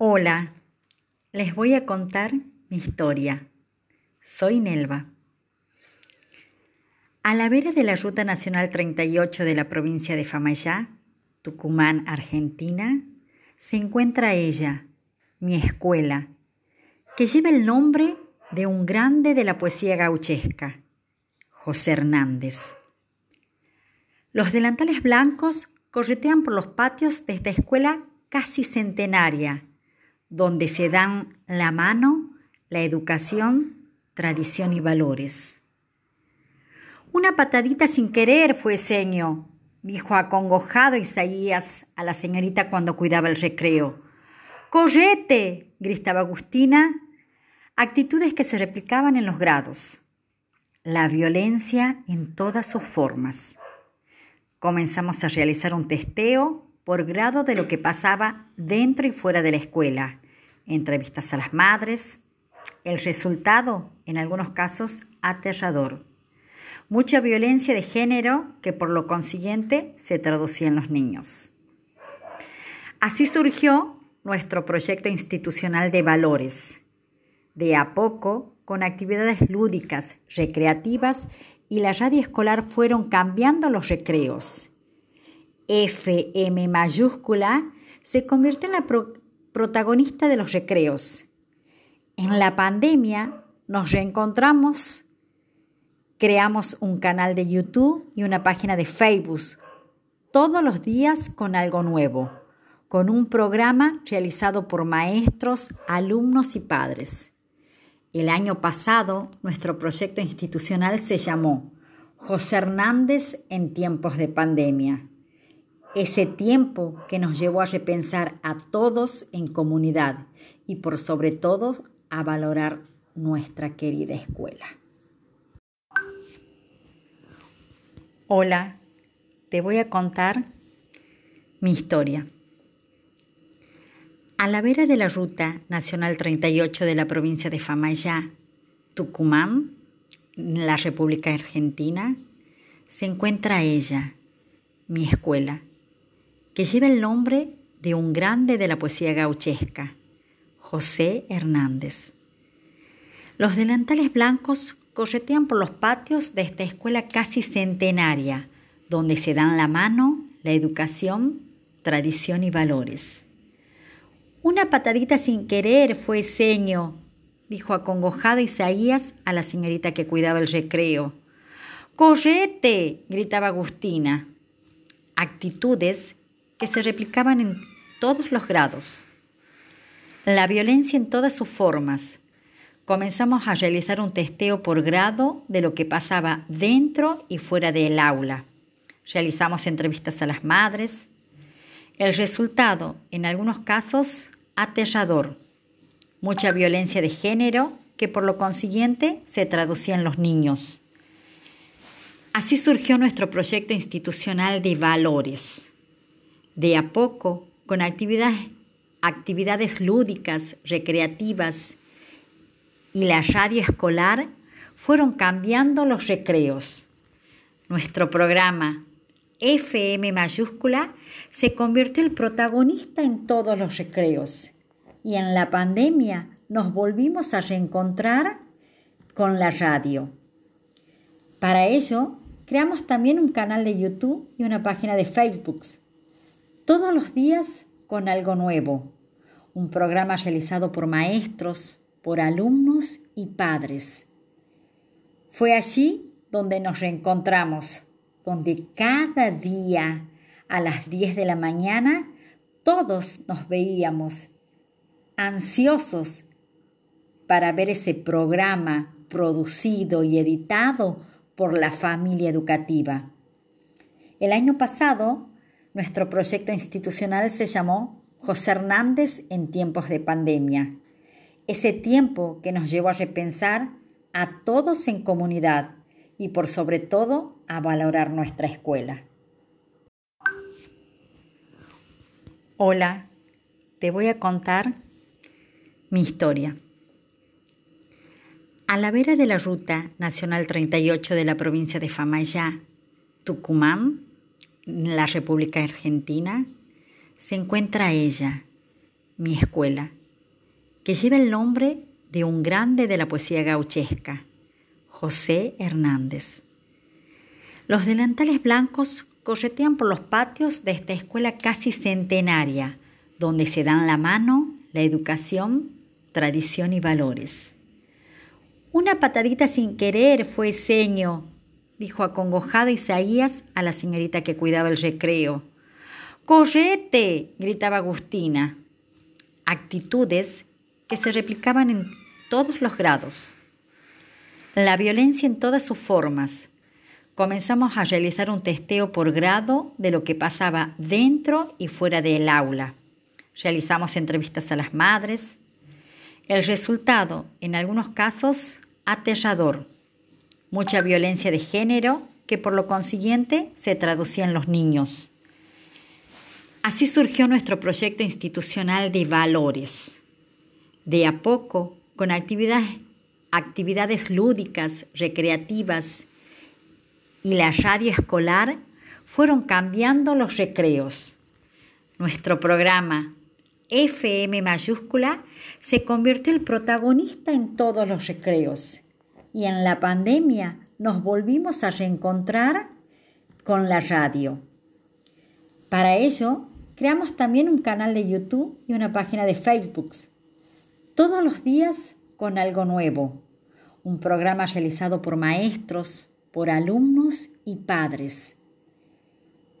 Hola, les voy a contar mi historia. Soy Nelva. A la vera de la Ruta Nacional 38 de la provincia de Famayá, Tucumán, Argentina, se encuentra ella, mi escuela, que lleva el nombre de un grande de la poesía gauchesca, José Hernández. Los delantales blancos corretean por los patios de esta escuela casi centenaria, donde se dan la mano la educación, tradición y valores. Una patadita sin querer fue seño, dijo acongojado Isaías a la señorita cuando cuidaba el recreo. ¡Correte! gritaba Agustina, actitudes que se replicaban en los grados. La violencia en todas sus formas. Comenzamos a realizar un testeo por grado de lo que pasaba dentro y fuera de la escuela, entrevistas a las madres, el resultado, en algunos casos, aterrador. Mucha violencia de género que por lo consiguiente se traducía en los niños. Así surgió nuestro proyecto institucional de valores. De a poco, con actividades lúdicas, recreativas y la radio escolar fueron cambiando los recreos FM mayúscula, se convirtió en la protagonista de los recreos. En la pandemia nos reencontramos, creamos un canal de YouTube y una página de Facebook, todos los días con algo nuevo, con un programa realizado por maestros, alumnos y padres. El año pasado, nuestro proyecto institucional se llamó José Hernández en tiempos de pandemia ese tiempo que nos llevó a repensar a todos en comunidad y por sobre todo a valorar nuestra querida escuela. Hola, te voy a contar mi historia. A la vera de la ruta nacional 38 de la provincia de Famayá, Tucumán, en la República Argentina, se encuentra ella, mi escuela, que lleva el nombre de un grande de la poesía gauchesca, José Hernández. Los delantales blancos corretean por los patios de esta escuela casi centenaria, donde se dan la mano la educación, tradición y valores. Una patadita sin querer fue seño, dijo acongojado Isaías a la señorita que cuidaba el recreo. ¡Correte! gritaba Agustina. Actitudes que se replicaban en todos los grados. La violencia en todas sus formas. Comenzamos a realizar un testeo por grado de lo que pasaba dentro y fuera del aula. Realizamos entrevistas a las madres. El resultado, en algunos casos, aterrador. Mucha violencia de género que por lo consiguiente se traducía en los niños. Así surgió nuestro proyecto institucional de valores de a poco, con actividades, lúdicas, recreativas y la radio escolar, fueron cambiando los recreos. Nuestro programa FM mayúscula se convirtió el protagonista en todos los recreos y en la pandemia nos volvimos a reencontrar con la radio. Para ello, creamos también un canal de YouTube y una página de Facebook todos los días con algo nuevo. Un programa realizado por maestros, por alumnos y padres. Fue allí donde nos reencontramos, donde cada día a las 10 de la mañana todos nos veíamos ansiosos para ver ese programa producido y editado por la familia educativa. El año pasado nuestro proyecto institucional se llamó José Hernández en tiempos de pandemia. Ese tiempo que nos llevó a repensar a todos en comunidad y por sobre todo a valorar nuestra escuela. Hola, te voy a contar mi historia. A la vera de la ruta nacional 38 de la provincia de Famayá, Tucumán, la República Argentina, se encuentra ella, mi escuela, que lleva el nombre de un grande de la poesía gauchesca, José Hernández. Los delantales blancos corretean por los patios de esta escuela casi centenaria, donde se dan la mano la educación, tradición y valores. Una patadita sin querer fue seño, dijo acongojado Isaías a la señorita que cuidaba el recreo. ¡Correte! gritaba Agustina. Actitudes que se replicaban en todos los grados. La violencia en todas sus formas, comenzamos a realizar un testeo por grado de lo que pasaba dentro y fuera del aula. Realizamos entrevistas a las madres. El resultado, en algunos casos, aterrador. Mucha violencia de género que por lo consiguiente se traducía en los niños. Así surgió nuestro proyecto institucional de valores. De a poco, con actividades, actividades lúdicas, recreativas y la radio escolar fueron cambiando los recreos. Nuestro programa FM mayúscula se convirtió el protagonista en todos los recreos y en la pandemia nos volvimos a reencontrar con la radio. Para ello, creamos también un canal de YouTube y una página de Facebook. Todos los días con algo nuevo. Un programa realizado por maestros, por alumnos y padres.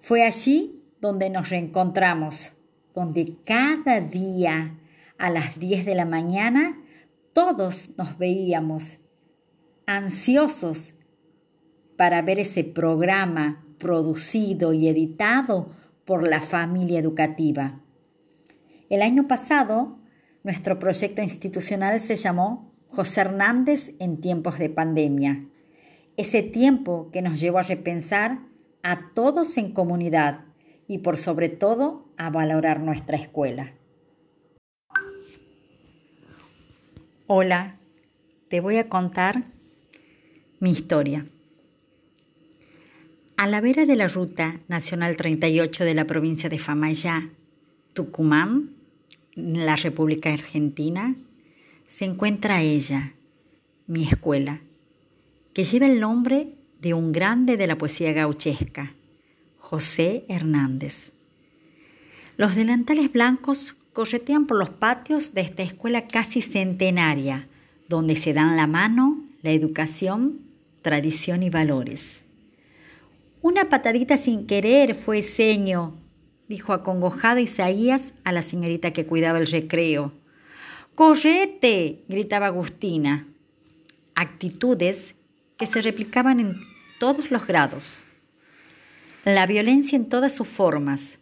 Fue allí donde nos reencontramos, donde cada día a las 10 de la mañana todos nos veíamos ansiosos para ver ese programa producido y editado por la familia educativa. El año pasado, nuestro proyecto institucional se llamó José Hernández en tiempos de pandemia ese tiempo que nos llevó a repensar a todos en comunidad y por sobre todo a valorar nuestra escuela. Hola, te voy a contar mi historia. A la vera de la ruta nacional 38 de la provincia de Famayá, Tucumán, en la República Argentina, se encuentra ella, mi escuela, que lleva el nombre de un grande de la poesía gauchesca, José Hernández. Los delantales blancos corretean por los patios de esta escuela casi centenaria, donde se dan la mano la educación, tradición y valores. Una patadita sin querer fue seño, dijo acongojado Isaías a la señorita que cuidaba el recreo. ¡Correte! gritaba Agustina. Actitudes que se replicaban en todos los grados. La violencia en todas sus formas.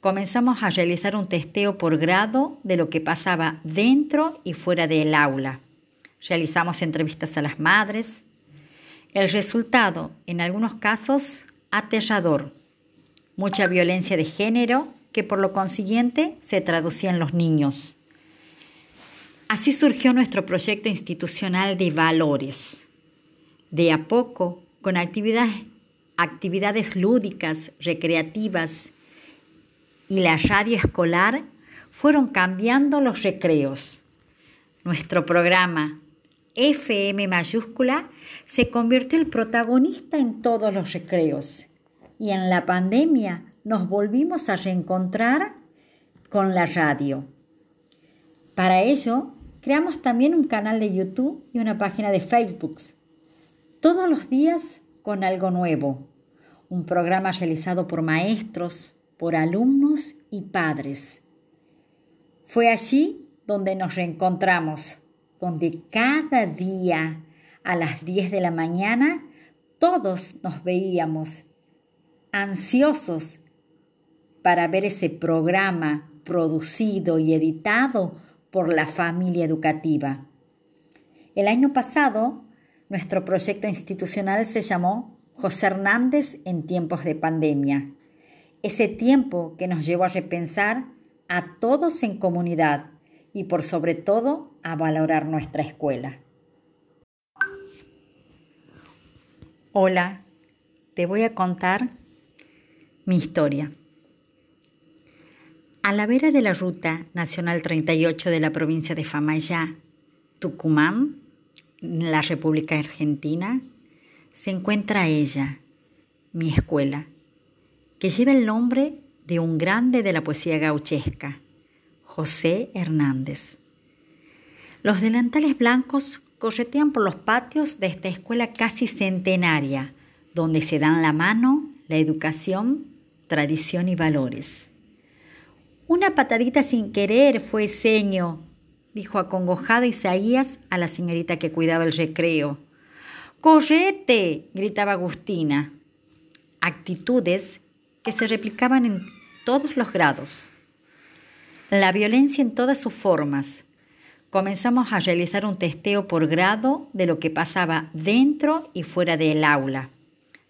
Comenzamos a realizar un testeo por grado de lo que pasaba dentro y fuera del aula. Realizamos entrevistas a las madres. El resultado, en algunos casos, aterrador. Mucha violencia de género que por lo consiguiente se traducía en los niños. Así surgió nuestro proyecto institucional de valores de a poco, con actividades, actividades lúdicas, recreativas y la radio escolar, fueron cambiando los recreos. Nuestro programa FM mayúscula se convirtió el protagonista en todos los recreos y en la pandemia nos volvimos a reencontrar con la radio. Para ello, creamos también un canal de YouTube y una página de Facebook todos los días con algo nuevo. Un programa realizado por maestros, por alumnos y padres. Fue allí donde nos reencontramos, donde cada día a las 10 de la mañana todos nos veíamos ansiosos para ver ese programa producido y editado por la familia educativa. El año pasado nuestro proyecto institucional se llamó José Hernández en tiempos de pandemia. Ese tiempo que nos llevó a repensar a todos en comunidad y por sobre todo a valorar nuestra escuela. Hola, te voy a contar mi historia. A la vera de la Ruta Nacional 38 de la provincia de Famayá, Tucumán, en la República Argentina, se encuentra ella, mi escuela, que lleva el nombre de un grande de la poesía gauchesca, José Hernández. Los delantales blancos corretean por los patios de esta escuela casi centenaria, donde se dan la mano la educación, tradición y valores. Una patadita sin querer fue seño, dijo acongojado Isaías a la señorita que cuidaba el recreo. ¡Correte! gritaba Agustina. Actitudes que se replicaban en todos los grados. La violencia en todas sus formas. Comenzamos a realizar un testeo por grado de lo que pasaba dentro y fuera del aula.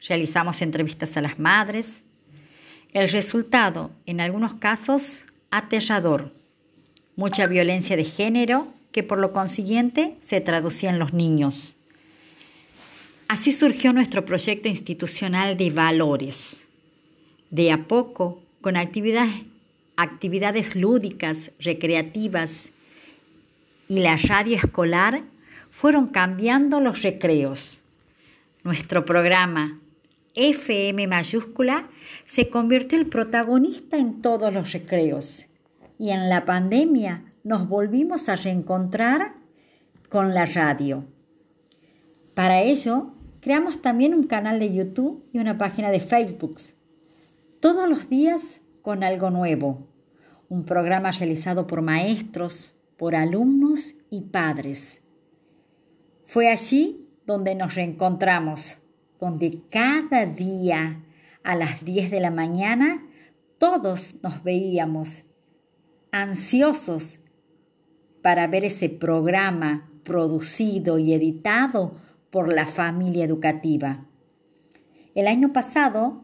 Realizamos entrevistas a las madres, el resultado, en algunos casos, aterrador. Mucha violencia de género que por lo consiguiente se traducía en los niños. Así surgió nuestro proyecto institucional de valores. De a poco, con actividades, actividades lúdicas, recreativas y la radio escolar, fueron cambiando los recreos. Nuestro programa FM mayúscula se convirtió el protagonista en todos los recreos. Y en la pandemia nos volvimos a reencontrar con la radio. Para ello, creamos también un canal de YouTube y una página de Facebook. Todos los días con algo nuevo. Un programa realizado por maestros, por alumnos y padres. Fue allí donde nos reencontramos donde cada día a las 10 de la mañana todos nos veíamos ansiosos para ver ese programa producido y editado por la familia educativa. El año pasado,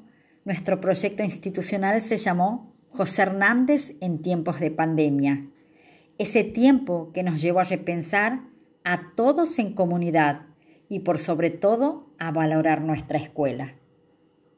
nuestro proyecto institucional se llamó José Hernández en tiempos de pandemia. Ese tiempo que nos llevó a repensar a todos en comunidad y por sobre todo a valorar nuestra escuela.